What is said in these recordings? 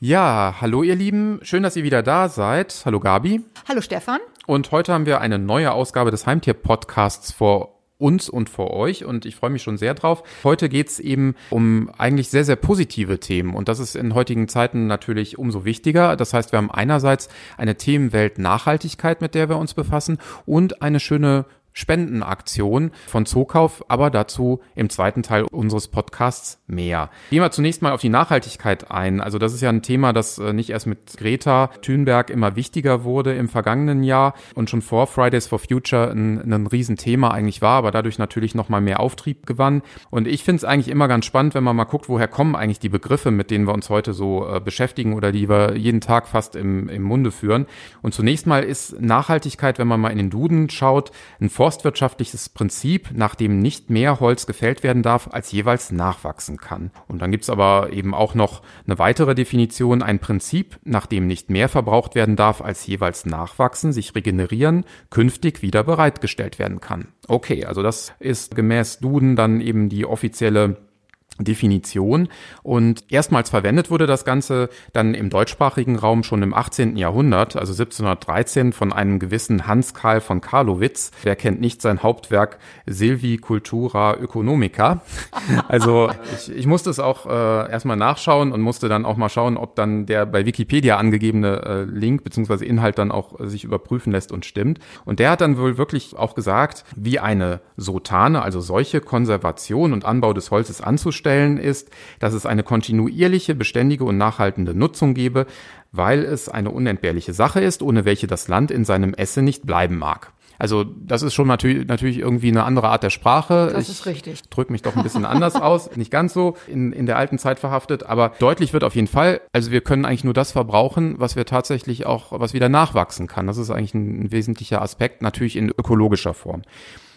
Ja, hallo ihr Lieben, schön, dass ihr wieder da seid. Hallo Gabi. Hallo Stefan. Und heute haben wir eine neue Ausgabe des Heimtier-Podcasts vor uns und vor euch und ich freue mich schon sehr drauf. Heute geht's eben um eigentlich sehr, sehr positive Themen und das ist in heutigen Zeiten natürlich umso wichtiger. Das heißt, wir haben einerseits eine Themenwelt Nachhaltigkeit, mit der wir uns befassen und eine schöne Spendenaktion von Zookauf, aber dazu im zweiten Teil unseres Podcasts mehr. Gehen wir zunächst mal auf die Nachhaltigkeit ein. Also das ist ja ein Thema, das äh, nicht erst mit Greta Thunberg immer wichtiger wurde im vergangenen Jahr und schon vor Fridays for Future ein, ein Riesenthema eigentlich war, aber dadurch natürlich nochmal mehr Auftrieb gewann. Und ich finde es eigentlich immer ganz spannend, wenn man mal guckt, woher kommen eigentlich die Begriffe, mit denen wir uns heute so äh, beschäftigen oder die wir jeden Tag fast im, im Munde führen. Und zunächst mal ist Nachhaltigkeit, wenn man mal in den Duden schaut, ein forstwirtschaftliches Prinzip, nach dem nicht mehr Holz gefällt werden darf, als jeweils nachwachsen kann. Und dann gibt's aber eben auch noch eine weitere Definition, ein Prinzip, nach dem nicht mehr verbraucht werden darf, als jeweils nachwachsen, sich regenerieren, künftig wieder bereitgestellt werden kann. Okay, also das ist gemäß Duden dann eben die offizielle Definition. Und erstmals verwendet wurde das Ganze dann im deutschsprachigen Raum schon im 18. Jahrhundert, also 1713 von einem gewissen Hans Karl von Karlowitz. Wer kennt nicht sein Hauptwerk Silvi Cultura Economica? Also ich, ich musste es auch äh, erstmal nachschauen und musste dann auch mal schauen, ob dann der bei Wikipedia angegebene äh, Link bzw. Inhalt dann auch äh, sich überprüfen lässt und stimmt. Und der hat dann wohl wirklich auch gesagt, wie eine Sotane, also solche Konservation und Anbau des Holzes anzustellen, sicherzustellen ist, dass es eine kontinuierliche, beständige und nachhaltende Nutzung gebe, weil es eine unentbehrliche Sache ist, ohne welche das Land in seinem Esse nicht bleiben mag. Also das ist schon natürlich, natürlich irgendwie eine andere Art der Sprache. Das ist richtig. Drück mich doch ein bisschen anders aus, nicht ganz so in, in der alten Zeit verhaftet, aber deutlich wird auf jeden Fall, also wir können eigentlich nur das verbrauchen, was wir tatsächlich auch, was wieder nachwachsen kann. Das ist eigentlich ein, ein wesentlicher Aspekt, natürlich in ökologischer Form.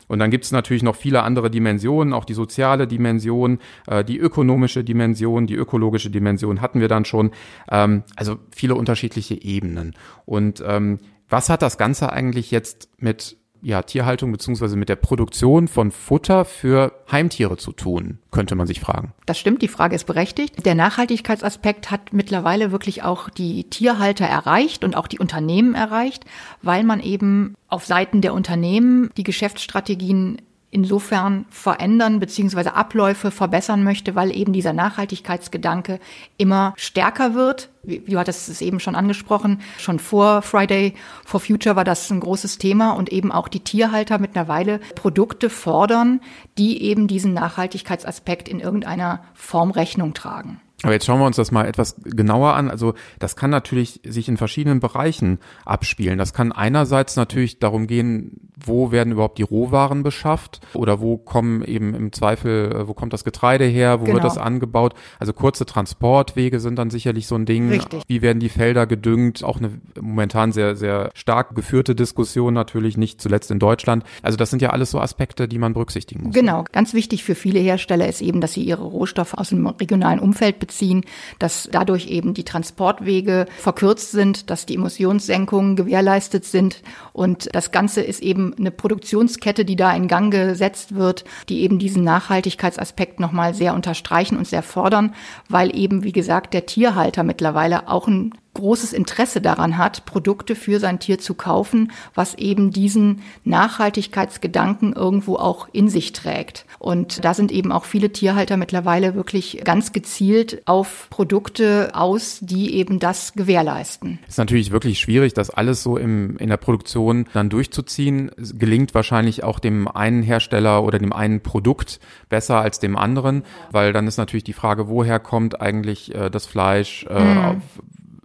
Und dann gibt es natürlich noch viele andere Dimensionen, auch die soziale Dimension, äh, die ökonomische Dimension, die ökologische Dimension hatten wir dann schon. Ähm, also viele unterschiedliche Ebenen. Und ähm, was hat das Ganze eigentlich jetzt mit ja, Tierhaltung beziehungsweise mit der Produktion von Futter für Heimtiere zu tun, könnte man sich fragen. Das stimmt, die Frage ist berechtigt. Der Nachhaltigkeitsaspekt hat mittlerweile wirklich auch die Tierhalter erreicht und auch die Unternehmen erreicht, weil man eben auf Seiten der Unternehmen die Geschäftsstrategien insofern verändern beziehungsweise Abläufe verbessern möchte, weil eben dieser Nachhaltigkeitsgedanke immer stärker wird. Du hattest es eben schon angesprochen, schon vor Friday for Future war das ein großes Thema und eben auch die Tierhalter mittlerweile Produkte fordern, die eben diesen Nachhaltigkeitsaspekt in irgendeiner Form Rechnung tragen. Aber jetzt schauen wir uns das mal etwas genauer an. Also das kann natürlich sich in verschiedenen Bereichen abspielen. Das kann einerseits natürlich darum gehen, wo werden überhaupt die Rohwaren beschafft oder wo kommen eben im Zweifel, äh, wo kommt das Getreide her, wo genau. wird das angebaut. Also kurze Transportwege sind dann sicherlich so ein Ding. Richtig. Wie werden die Felder gedüngt? Auch eine momentan sehr, sehr stark geführte Diskussion natürlich, nicht zuletzt in Deutschland. Also das sind ja alles so Aspekte, die man berücksichtigen muss. Genau. Ganz wichtig für viele Hersteller ist eben, dass sie ihre Rohstoffe aus dem regionalen Umfeld beziehen beziehen, dass dadurch eben die Transportwege verkürzt sind, dass die Emissionssenkungen gewährleistet sind. Und das Ganze ist eben eine Produktionskette, die da in Gang gesetzt wird, die eben diesen Nachhaltigkeitsaspekt nochmal sehr unterstreichen und sehr fordern, weil eben, wie gesagt, der Tierhalter mittlerweile auch ein großes Interesse daran hat, Produkte für sein Tier zu kaufen, was eben diesen Nachhaltigkeitsgedanken irgendwo auch in sich trägt. Und da sind eben auch viele Tierhalter mittlerweile wirklich ganz gezielt auf Produkte aus, die eben das gewährleisten. ist natürlich wirklich schwierig, das alles so im, in der Produktion dann durchzuziehen. Es gelingt wahrscheinlich auch dem einen Hersteller oder dem einen Produkt besser als dem anderen, weil dann ist natürlich die Frage, woher kommt eigentlich äh, das Fleisch, äh, mhm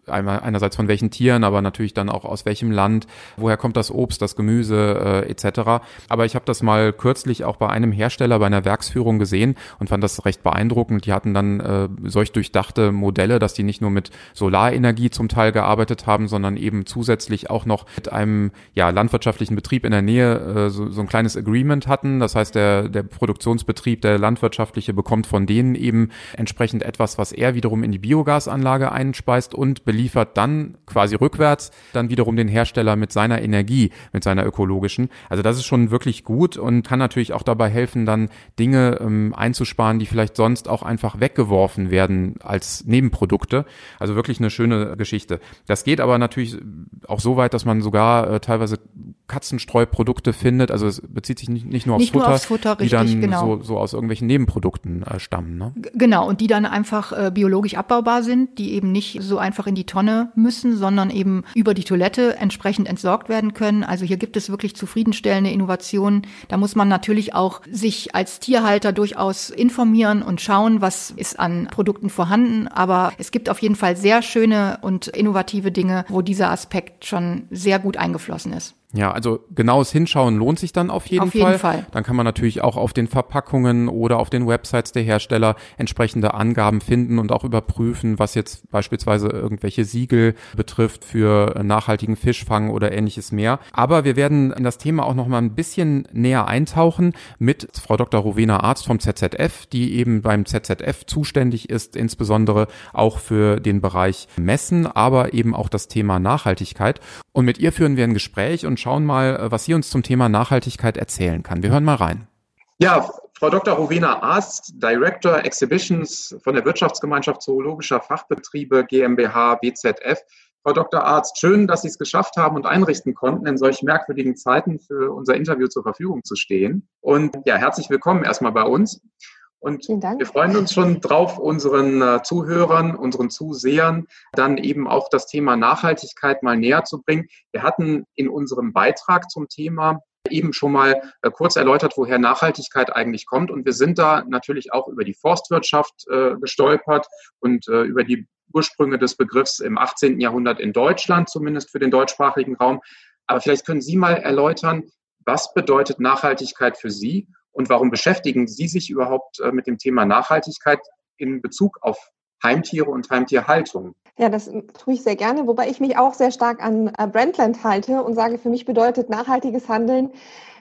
einmal einerseits von welchen Tieren, aber natürlich dann auch aus welchem Land, woher kommt das Obst, das Gemüse äh, etc. Aber ich habe das mal kürzlich auch bei einem Hersteller bei einer Werksführung gesehen und fand das recht beeindruckend. Die hatten dann äh, solch durchdachte Modelle, dass die nicht nur mit Solarenergie zum Teil gearbeitet haben, sondern eben zusätzlich auch noch mit einem ja, landwirtschaftlichen Betrieb in der Nähe äh, so, so ein kleines Agreement hatten. Das heißt, der, der Produktionsbetrieb, der landwirtschaftliche, bekommt von denen eben entsprechend etwas, was er wiederum in die Biogasanlage einspeist und beliefert dann quasi rückwärts dann wiederum den Hersteller mit seiner Energie, mit seiner ökologischen. Also das ist schon wirklich gut und kann natürlich auch dabei helfen, dann Dinge ähm, einzusparen, die vielleicht sonst auch einfach weggeworfen werden als Nebenprodukte. Also wirklich eine schöne Geschichte. Das geht aber natürlich auch so weit, dass man sogar äh, teilweise Katzenstreuprodukte findet. Also es bezieht sich nicht, nicht nur aufs nicht Futter, nur aufs Futter die dann genau. so, so aus irgendwelchen Nebenprodukten äh, stammen. Ne? Genau, und die dann einfach äh, biologisch abbaubar sind, die eben nicht so einfach in die Tonne müssen, sondern eben über die Toilette entsprechend entsorgt werden können. Also hier gibt es wirklich zufriedenstellende Innovationen. Da muss man natürlich auch sich als Tierhalter durchaus informieren und schauen, was ist an Produkten vorhanden. Aber es gibt auf jeden Fall sehr schöne und innovative Dinge, wo dieser Aspekt schon sehr gut eingeflossen ist. Ja, also genaues Hinschauen lohnt sich dann auf jeden, auf jeden Fall. Fall. Dann kann man natürlich auch auf den Verpackungen oder auf den Websites der Hersteller entsprechende Angaben finden und auch überprüfen, was jetzt beispielsweise irgendwelche Siegel betrifft für nachhaltigen Fischfang oder ähnliches mehr. Aber wir werden in das Thema auch noch mal ein bisschen näher eintauchen mit Frau Dr. Rowena Arzt vom ZZF, die eben beim ZZF zuständig ist, insbesondere auch für den Bereich Messen, aber eben auch das Thema Nachhaltigkeit. Und mit ihr führen wir ein Gespräch und schauen mal, äh, was sie uns zum Thema Nachhaltigkeit erzählen kann. Wir hören mal rein. Ja, Frau Dr. Rowena Arst, Director Exhibitions von der Wirtschaftsgemeinschaft Zoologischer Fachbetriebe GmbH BZF. Frau Dr. Arzt, schön, dass Sie es geschafft haben und einrichten konnten, in solch merkwürdigen Zeiten für unser Interview zur Verfügung zu stehen. Und ja, herzlich willkommen erstmal bei uns. Und wir freuen uns schon drauf, unseren äh, Zuhörern, unseren Zusehern dann eben auch das Thema Nachhaltigkeit mal näher zu bringen. Wir hatten in unserem Beitrag zum Thema eben schon mal äh, kurz erläutert, woher Nachhaltigkeit eigentlich kommt. Und wir sind da natürlich auch über die Forstwirtschaft äh, gestolpert und über die Ursprünge des Begriffs im 18. Jahrhundert in Deutschland, zumindest für den deutschsprachigen Raum. Aber vielleicht können Sie mal erläutern, was bedeutet Nachhaltigkeit für Sie und warum beschäftigen Sie sich überhaupt äh, mit dem Thema Nachhaltigkeit in Bezug auf Heimtiere und Heimtierhaltung? Ja, das tue ich sehr gerne, wobei ich mich auch sehr stark an äh, Brandland halte und sage, für mich bedeutet nachhaltiges Handeln,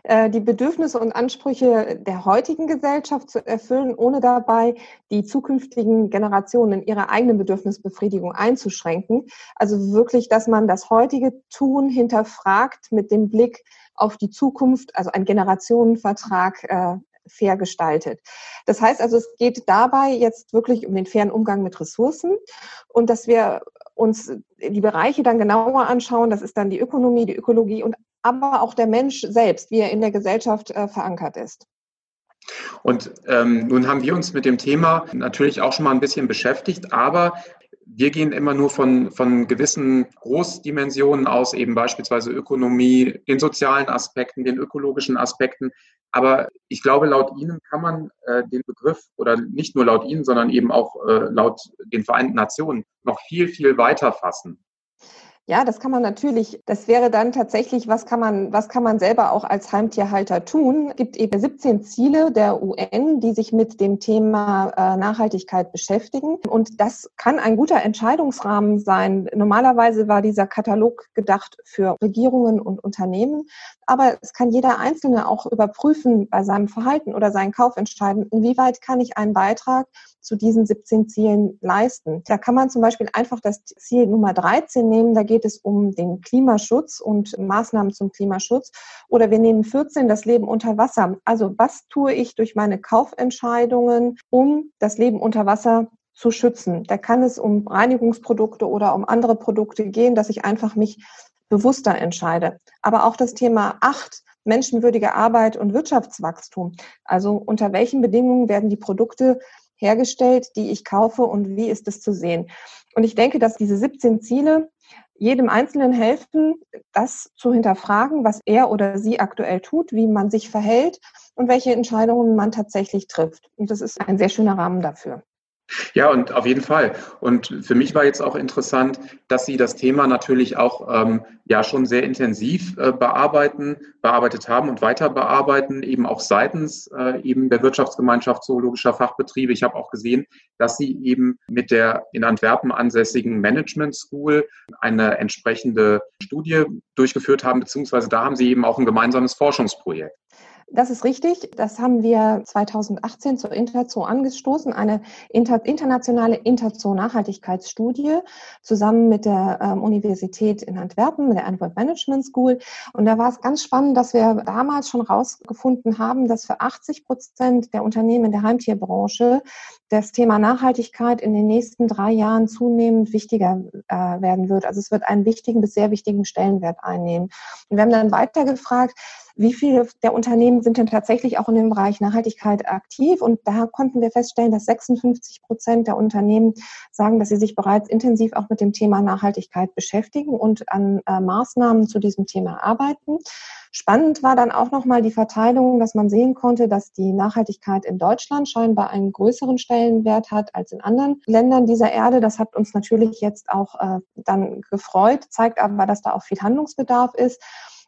äh, die Bedürfnisse und Ansprüche der heutigen Gesellschaft zu erfüllen, ohne dabei die zukünftigen Generationen in ihrer eigenen Bedürfnisbefriedigung einzuschränken. Also wirklich, dass man das heutige Tun hinterfragt mit dem Blick auf die Zukunft, also ein Generationenvertrag äh, fair gestaltet. Das heißt also, es geht dabei jetzt wirklich um den fairen Umgang mit Ressourcen und dass wir uns die Bereiche dann genauer anschauen. Das ist dann die Ökonomie, die Ökologie und aber auch der Mensch selbst, wie er in der Gesellschaft äh, verankert ist. Und ähm, nun haben wir uns mit dem Thema natürlich auch schon mal ein bisschen beschäftigt, aber wir gehen immer nur von, von gewissen Großdimensionen aus, eben beispielsweise Ökonomie, den sozialen Aspekten, den ökologischen Aspekten. Aber ich glaube, laut Ihnen kann man äh, den Begriff oder nicht nur laut Ihnen, sondern eben auch äh, laut den Vereinten Nationen noch viel, viel weiter fassen. Ja, das kann man natürlich. Das wäre dann tatsächlich, was kann man, was kann man selber auch als Heimtierhalter tun? Es gibt eben 17 Ziele der UN, die sich mit dem Thema äh, Nachhaltigkeit beschäftigen. Und das kann ein guter Entscheidungsrahmen sein. Normalerweise war dieser Katalog gedacht für Regierungen und Unternehmen. Aber es kann jeder Einzelne auch überprüfen bei seinem Verhalten oder seinen Kaufentscheiden, inwieweit kann ich einen Beitrag zu diesen 17 Zielen leisten. Da kann man zum Beispiel einfach das Ziel Nummer 13 nehmen. Da geht es um den Klimaschutz und Maßnahmen zum Klimaschutz. Oder wir nehmen 14 das Leben unter Wasser. Also was tue ich durch meine Kaufentscheidungen, um das Leben unter Wasser zu schützen. Da kann es um Reinigungsprodukte oder um andere Produkte gehen, dass ich einfach mich bewusster entscheide. Aber auch das Thema Acht, menschenwürdige Arbeit und Wirtschaftswachstum. Also unter welchen Bedingungen werden die Produkte hergestellt, die ich kaufe und wie ist es zu sehen. Und ich denke, dass diese 17 Ziele jedem Einzelnen helfen, das zu hinterfragen, was er oder sie aktuell tut, wie man sich verhält und welche Entscheidungen man tatsächlich trifft. Und das ist ein sehr schöner Rahmen dafür. Ja, und auf jeden Fall. Und für mich war jetzt auch interessant, dass Sie das Thema natürlich auch ähm, ja schon sehr intensiv äh, bearbeiten, bearbeitet haben und weiter bearbeiten, eben auch seitens äh, eben der Wirtschaftsgemeinschaft zoologischer Fachbetriebe. Ich habe auch gesehen, dass Sie eben mit der in Antwerpen ansässigen Management School eine entsprechende Studie durchgeführt haben, beziehungsweise da haben Sie eben auch ein gemeinsames Forschungsprojekt. Das ist richtig. Das haben wir 2018 zur Interzoo angestoßen, eine inter internationale Interzoo-Nachhaltigkeitsstudie zusammen mit der ähm, Universität in Antwerpen, mit der Antwerp Management School. Und da war es ganz spannend, dass wir damals schon herausgefunden haben, dass für 80 Prozent der Unternehmen in der Heimtierbranche das Thema Nachhaltigkeit in den nächsten drei Jahren zunehmend wichtiger äh, werden wird. Also es wird einen wichtigen bis sehr wichtigen Stellenwert einnehmen. Und wir haben dann weiter gefragt, wie viele der Unternehmen sind denn tatsächlich auch in dem Bereich Nachhaltigkeit aktiv? Und da konnten wir feststellen, dass 56 Prozent der Unternehmen sagen, dass sie sich bereits intensiv auch mit dem Thema Nachhaltigkeit beschäftigen und an äh, Maßnahmen zu diesem Thema arbeiten. Spannend war dann auch nochmal die Verteilung, dass man sehen konnte, dass die Nachhaltigkeit in Deutschland scheinbar einen größeren Stellenwert hat als in anderen Ländern dieser Erde. Das hat uns natürlich jetzt auch äh, dann gefreut, zeigt aber, dass da auch viel Handlungsbedarf ist.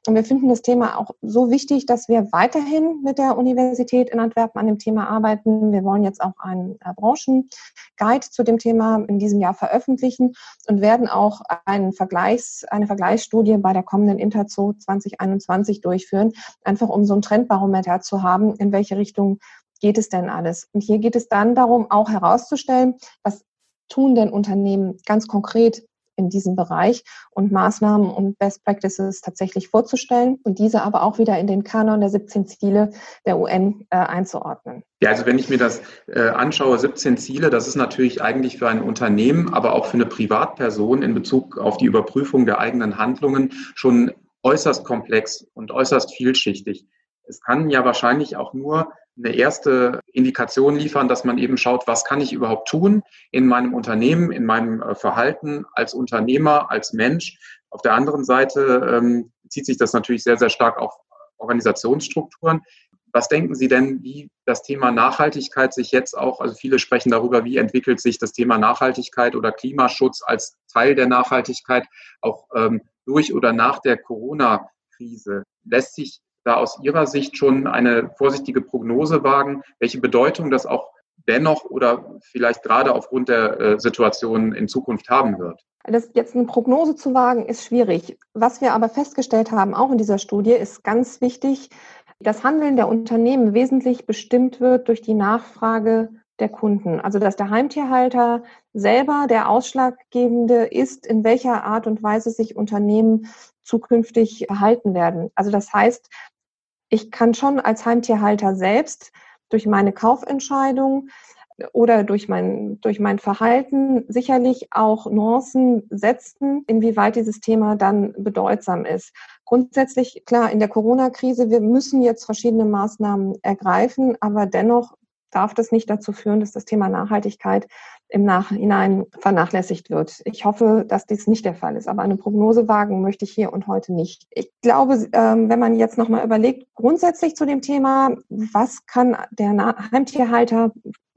Und wir finden das Thema auch so wichtig, dass wir weiterhin mit der Universität in Antwerpen an dem Thema arbeiten. Wir wollen jetzt auch einen äh, Branchenguide zu dem Thema in diesem Jahr veröffentlichen und werden auch einen Vergleichs, eine Vergleichsstudie bei der kommenden Interzoo 2021 durchführen, einfach um so ein Trendbarometer zu haben, in welche Richtung geht es denn alles. Und hier geht es dann darum, auch herauszustellen, was tun denn Unternehmen ganz konkret in diesem Bereich und Maßnahmen und Best Practices tatsächlich vorzustellen und diese aber auch wieder in den Kanon der 17 Ziele der UN äh, einzuordnen. Ja, also wenn ich mir das äh, anschaue, 17 Ziele, das ist natürlich eigentlich für ein Unternehmen, aber auch für eine Privatperson in Bezug auf die Überprüfung der eigenen Handlungen schon äußerst komplex und äußerst vielschichtig. Es kann ja wahrscheinlich auch nur eine erste Indikation liefern, dass man eben schaut, was kann ich überhaupt tun in meinem Unternehmen, in meinem äh, Verhalten als Unternehmer, als Mensch. Auf der anderen Seite ähm, zieht sich das natürlich sehr, sehr stark auf Organisationsstrukturen. Was denken Sie denn, wie das Thema Nachhaltigkeit sich jetzt auch, also viele sprechen darüber, wie entwickelt sich das Thema Nachhaltigkeit oder Klimaschutz als Teil der Nachhaltigkeit auch ähm, durch oder nach der Corona-Krise? Lässt sich da aus Ihrer Sicht schon eine vorsichtige Prognose wagen, welche Bedeutung das auch dennoch oder vielleicht gerade aufgrund der äh, Situation in Zukunft haben wird? Das jetzt eine Prognose zu wagen, ist schwierig. Was wir aber festgestellt haben, auch in dieser Studie, ist ganz wichtig, dass Handeln der Unternehmen wesentlich bestimmt wird durch die Nachfrage der Kunden. Also dass der Heimtierhalter selber der Ausschlaggebende ist, in welcher Art und Weise sich Unternehmen zukünftig verhalten werden. Also das heißt, ich kann schon als Heimtierhalter selbst durch meine Kaufentscheidung oder durch mein, durch mein Verhalten sicherlich auch Nuancen setzen, inwieweit dieses Thema dann bedeutsam ist. Grundsätzlich, klar, in der Corona-Krise, wir müssen jetzt verschiedene Maßnahmen ergreifen, aber dennoch darf das nicht dazu führen, dass das Thema Nachhaltigkeit im Nachhinein vernachlässigt wird. Ich hoffe, dass dies nicht der Fall ist, aber eine Prognose wagen möchte ich hier und heute nicht. Ich glaube, ähm, wenn man jetzt nochmal überlegt, grundsätzlich zu dem Thema, was kann der Heimtierhalter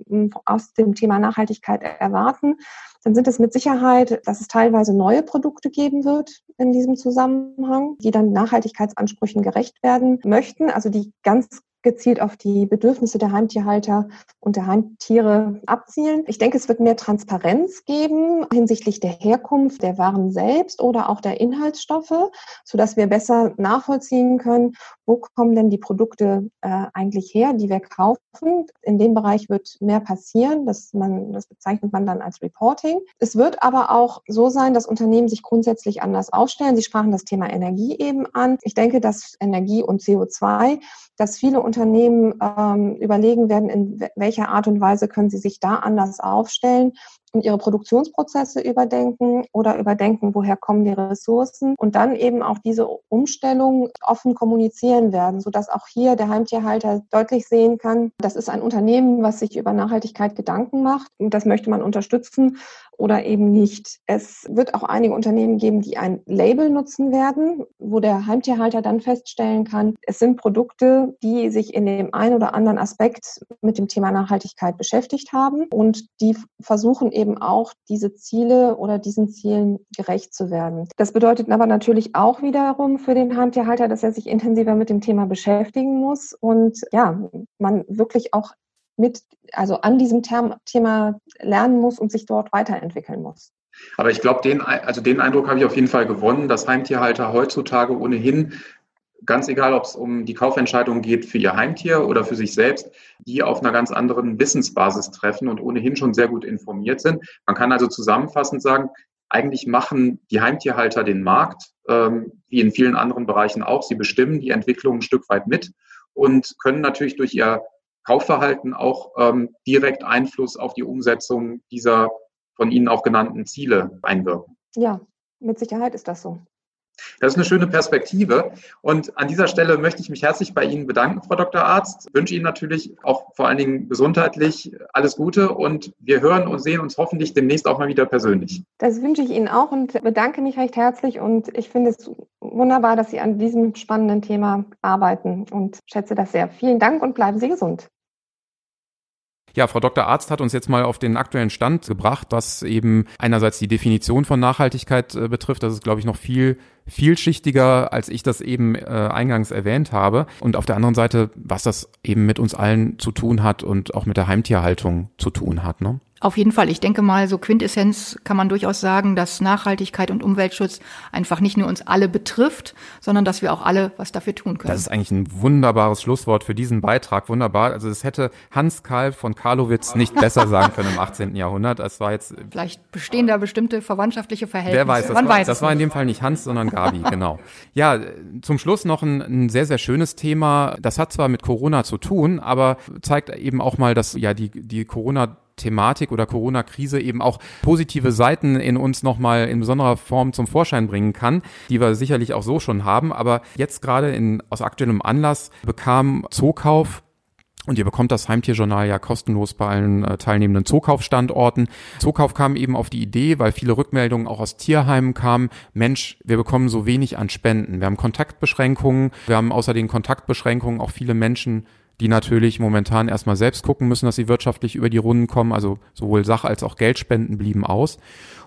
hm, aus dem Thema Nachhaltigkeit erwarten, dann sind es mit Sicherheit, dass es teilweise neue Produkte geben wird in diesem Zusammenhang, die dann Nachhaltigkeitsansprüchen gerecht werden möchten, also die ganz gezielt auf die Bedürfnisse der Heimtierhalter und der Heimtiere abzielen. Ich denke, es wird mehr Transparenz geben hinsichtlich der Herkunft der Waren selbst oder auch der Inhaltsstoffe, sodass wir besser nachvollziehen können, wo kommen denn die Produkte äh, eigentlich her, die wir kaufen. In dem Bereich wird mehr passieren. Das, man, das bezeichnet man dann als Reporting. Es wird aber auch so sein, dass Unternehmen sich grundsätzlich anders aufstellen. Sie sprachen das Thema Energie eben an. Ich denke, dass Energie und CO2 dass viele Unternehmen ähm, überlegen werden, in welcher Art und Weise können sie sich da anders aufstellen und ihre Produktionsprozesse überdenken oder überdenken, woher kommen die Ressourcen und dann eben auch diese Umstellung offen kommunizieren werden, sodass auch hier der Heimtierhalter deutlich sehen kann, das ist ein Unternehmen, was sich über Nachhaltigkeit Gedanken macht und das möchte man unterstützen oder eben nicht. Es wird auch einige Unternehmen geben, die ein Label nutzen werden, wo der Heimtierhalter dann feststellen kann, es sind Produkte, die sich in dem einen oder anderen Aspekt mit dem Thema Nachhaltigkeit beschäftigt haben und die versuchen auch diese Ziele oder diesen Zielen gerecht zu werden. Das bedeutet aber natürlich auch wiederum für den Heimtierhalter, dass er sich intensiver mit dem Thema beschäftigen muss und ja, man wirklich auch mit, also an diesem Thema lernen muss und sich dort weiterentwickeln muss. Aber ich glaube, den, also den Eindruck habe ich auf jeden Fall gewonnen, dass Heimtierhalter heutzutage ohnehin ganz egal, ob es um die Kaufentscheidung geht für ihr Heimtier oder für sich selbst, die auf einer ganz anderen Wissensbasis treffen und ohnehin schon sehr gut informiert sind. Man kann also zusammenfassend sagen, eigentlich machen die Heimtierhalter den Markt, ähm, wie in vielen anderen Bereichen auch. Sie bestimmen die Entwicklung ein Stück weit mit und können natürlich durch ihr Kaufverhalten auch ähm, direkt Einfluss auf die Umsetzung dieser von Ihnen auch genannten Ziele einwirken. Ja, mit Sicherheit ist das so. Das ist eine schöne Perspektive. Und an dieser Stelle möchte ich mich herzlich bei Ihnen bedanken, Frau Dr. Arzt. Ich wünsche Ihnen natürlich auch vor allen Dingen gesundheitlich alles Gute und wir hören und sehen uns hoffentlich demnächst auch mal wieder persönlich. Das wünsche ich Ihnen auch und bedanke mich recht herzlich und ich finde es wunderbar, dass Sie an diesem spannenden Thema arbeiten und schätze das sehr. Vielen Dank und bleiben Sie gesund. Ja, Frau Dr. Arzt hat uns jetzt mal auf den aktuellen Stand gebracht, was eben einerseits die Definition von Nachhaltigkeit äh, betrifft. Das ist, glaube ich, noch viel vielschichtiger, als ich das eben äh, eingangs erwähnt habe. Und auf der anderen Seite, was das eben mit uns allen zu tun hat und auch mit der Heimtierhaltung zu tun hat. Ne? Auf jeden Fall. Ich denke mal, so Quintessenz kann man durchaus sagen, dass Nachhaltigkeit und Umweltschutz einfach nicht nur uns alle betrifft, sondern dass wir auch alle was dafür tun können. Das ist eigentlich ein wunderbares Schlusswort für diesen Beitrag. Wunderbar. Also es hätte Hans Karl von Karlowitz nicht besser sagen können im 18. Jahrhundert. Es war jetzt vielleicht bestehen da bestimmte verwandtschaftliche Verhältnisse. Wer weiß, das, Man war, weiß das war in dem Fall nicht Hans, sondern Gabi, genau. Ja, zum Schluss noch ein, ein sehr, sehr schönes Thema. Das hat zwar mit Corona zu tun, aber zeigt eben auch mal, dass ja die, die Corona Thematik oder Corona-Krise eben auch positive Seiten in uns nochmal in besonderer Form zum Vorschein bringen kann, die wir sicherlich auch so schon haben. Aber jetzt gerade in, aus aktuellem Anlass bekam Zookauf und ihr bekommt das Heimtierjournal ja kostenlos bei allen äh, teilnehmenden Zookaufstandorten. Zookauf kam eben auf die Idee, weil viele Rückmeldungen auch aus Tierheimen kamen. Mensch, wir bekommen so wenig an Spenden. Wir haben Kontaktbeschränkungen. Wir haben außer den Kontaktbeschränkungen auch viele Menschen, die natürlich momentan erstmal selbst gucken müssen, dass sie wirtschaftlich über die Runden kommen. Also sowohl Sach- als auch Geldspenden blieben aus.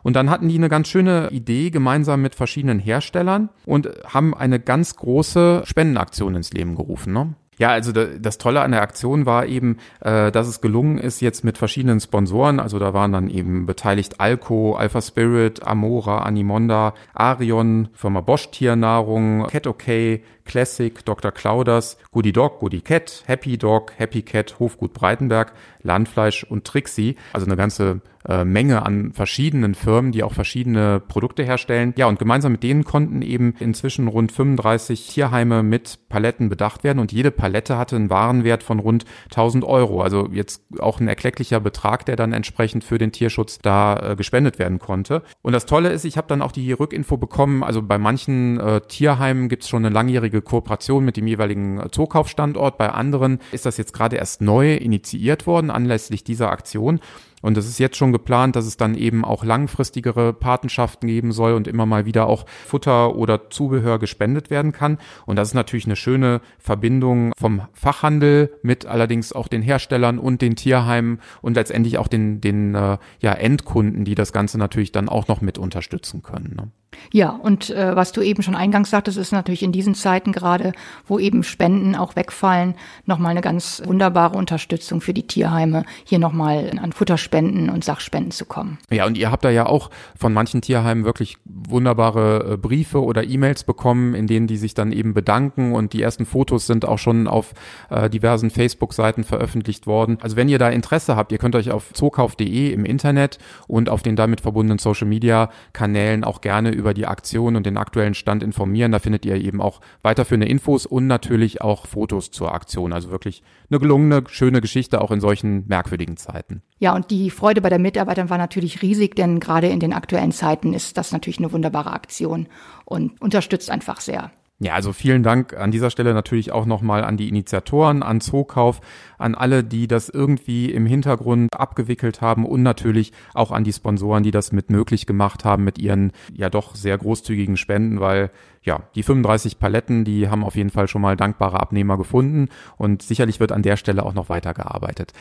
Und dann hatten die eine ganz schöne Idee gemeinsam mit verschiedenen Herstellern und haben eine ganz große Spendenaktion ins Leben gerufen. Ne? Ja, also das Tolle an der Aktion war eben, äh, dass es gelungen ist, jetzt mit verschiedenen Sponsoren, also da waren dann eben beteiligt Alco, Alpha Spirit, Amora, Animonda, Arion, Firma Bosch Tiernahrung, Cat OK, Classic, Dr. Clauders, Goody Dog, Goody Cat, Happy Dog, Happy Cat, Hofgut Breitenberg, Landfleisch und Trixie. Also eine ganze äh, Menge an verschiedenen Firmen, die auch verschiedene Produkte herstellen. Ja, und gemeinsam mit denen konnten eben inzwischen rund 35 Tierheime mit Paletten bedacht werden und jede Palette hatte einen Warenwert von rund 1000 Euro. Also jetzt auch ein erklecklicher Betrag, der dann entsprechend für den Tierschutz da äh, gespendet werden konnte. Und das Tolle ist, ich habe dann auch die Rückinfo bekommen, also bei manchen äh, Tierheimen gibt es schon eine langjährige Kooperation mit dem jeweiligen Zookaufstandort, bei anderen ist das jetzt gerade erst neu initiiert worden anlässlich dieser Aktion. Und es ist jetzt schon geplant, dass es dann eben auch langfristigere Patenschaften geben soll und immer mal wieder auch Futter oder Zubehör gespendet werden kann. Und das ist natürlich eine schöne Verbindung vom Fachhandel mit allerdings auch den Herstellern und den Tierheimen und letztendlich auch den, den äh, ja, Endkunden, die das Ganze natürlich dann auch noch mit unterstützen können. Ne? Ja, und äh, was du eben schon eingangs sagtest, ist natürlich in diesen Zeiten gerade, wo eben Spenden auch wegfallen, nochmal eine ganz wunderbare Unterstützung für die Tierheime, hier nochmal an Futterspenden und Sachspenden zu kommen. Ja, und ihr habt da ja auch von manchen Tierheimen wirklich wunderbare äh, Briefe oder E-Mails bekommen, in denen die sich dann eben bedanken und die ersten Fotos sind auch schon auf äh, diversen Facebook-Seiten veröffentlicht worden. Also wenn ihr da Interesse habt, ihr könnt euch auf zookauf.de im Internet und auf den damit verbundenen Social-Media-Kanälen auch gerne über die Aktion und den aktuellen Stand informieren. Da findet ihr eben auch weiterführende Infos und natürlich auch Fotos zur Aktion. Also wirklich eine gelungene, schöne Geschichte auch in solchen merkwürdigen Zeiten. Ja, und die Freude bei der Mitarbeitern war natürlich riesig, denn gerade in den aktuellen Zeiten ist das natürlich eine wunderbare Aktion und unterstützt einfach sehr. Ja, also vielen Dank an dieser Stelle natürlich auch nochmal an die Initiatoren, an Zookauf, an alle, die das irgendwie im Hintergrund abgewickelt haben und natürlich auch an die Sponsoren, die das mit möglich gemacht haben mit ihren ja doch sehr großzügigen Spenden, weil ja, die 35 Paletten, die haben auf jeden Fall schon mal dankbare Abnehmer gefunden und sicherlich wird an der Stelle auch noch weitergearbeitet.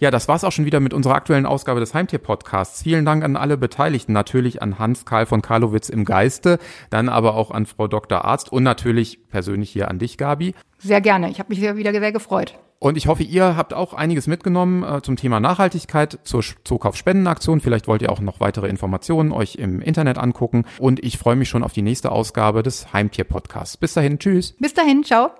Ja, das war's auch schon wieder mit unserer aktuellen Ausgabe des Heimtier-Podcasts. Vielen Dank an alle Beteiligten, natürlich an Hans Karl von Karlowitz im Geiste, dann aber auch an Frau Dr. Arzt und natürlich persönlich hier an dich, Gabi. Sehr gerne. Ich habe mich wieder sehr gefreut. Und ich hoffe, ihr habt auch einiges mitgenommen äh, zum Thema Nachhaltigkeit, zur Zookauf-Spendenaktion. Vielleicht wollt ihr auch noch weitere Informationen euch im Internet angucken. Und ich freue mich schon auf die nächste Ausgabe des Heimtier-Podcasts. Bis dahin, tschüss. Bis dahin, ciao.